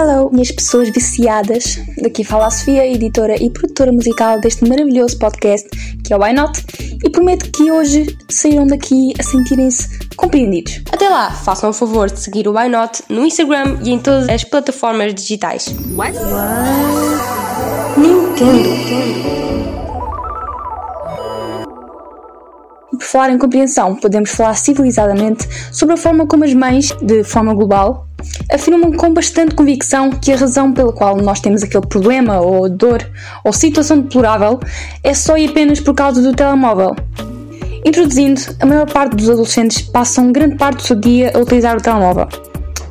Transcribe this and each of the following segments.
Hello, minhas pessoas viciadas. Daqui fala a Sofia, editora e produtora musical deste maravilhoso podcast que é o Why Not, e prometo que hoje saíram daqui a sentirem-se compreendidos. Até lá, façam o favor de seguir o Why Not no Instagram e em todas as plataformas digitais. What? What? Nintendo. Por falar em compreensão, podemos falar civilizadamente sobre a forma como as mães, de forma global, afirmam com bastante convicção que a razão pela qual nós temos aquele problema, ou dor, ou situação deplorável é só e apenas por causa do telemóvel. Introduzindo, a maior parte dos adolescentes passam grande parte do seu dia a utilizar o telemóvel.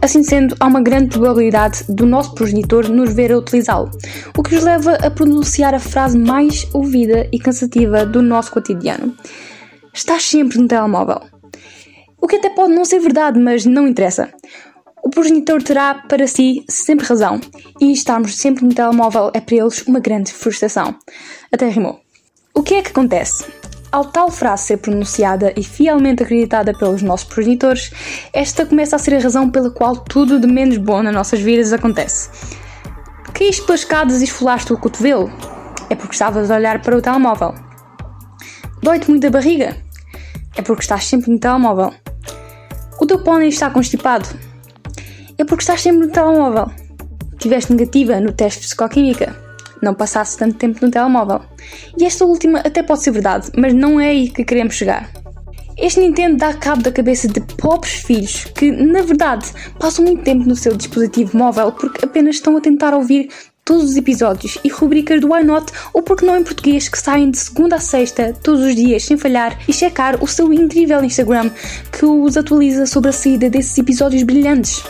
Assim sendo, há uma grande probabilidade do nosso progenitor nos ver a utilizá-lo, o que os leva a pronunciar a frase mais ouvida e cansativa do nosso cotidiano estás sempre no telemóvel. O que até pode não ser verdade, mas não interessa. O progenitor terá para si sempre razão, e estarmos sempre no telemóvel é para eles uma grande frustração. Até rimou. O que é que acontece? Ao tal frase ser pronunciada e fielmente acreditada pelos nossos progenitores, esta começa a ser a razão pela qual tudo de menos bom nas nossas vidas acontece. Caíste pelas escadas e esfolaste o cotovelo? É porque estavas a olhar para o telemóvel. Dói-te muito a barriga? É porque estás sempre no telemóvel. O teu pônei está constipado. É porque estás sempre no telemóvel. Tiveste negativa no teste de psicoquímica. Não passaste tanto tempo no telemóvel. E esta última até pode ser verdade, mas não é aí que queremos chegar. Este Nintendo dá cabo da cabeça de pobres filhos que, na verdade, passam muito tempo no seu dispositivo móvel porque apenas estão a tentar ouvir todos os episódios e rubricas do Why Not ou porque não em português que saem de segunda a sexta todos os dias sem falhar e checar o seu incrível Instagram que os atualiza sobre a saída desses episódios brilhantes.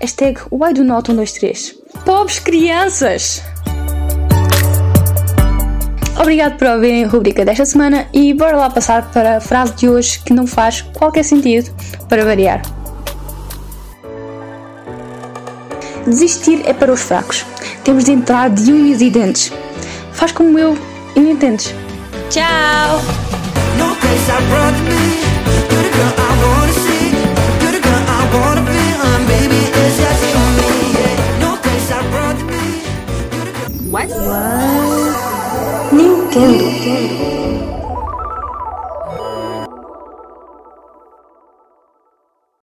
Hashtag Why Do Not 123. Pobres crianças! Obrigado por ouvirem a rubrica desta semana e bora lá passar para a frase de hoje que não faz qualquer sentido para variar. Desistir é para os fracos. Temos de entrar de unhas e dentes. Faz como eu e me entendes. Tchau! What? What? Nintendo. Nintendo.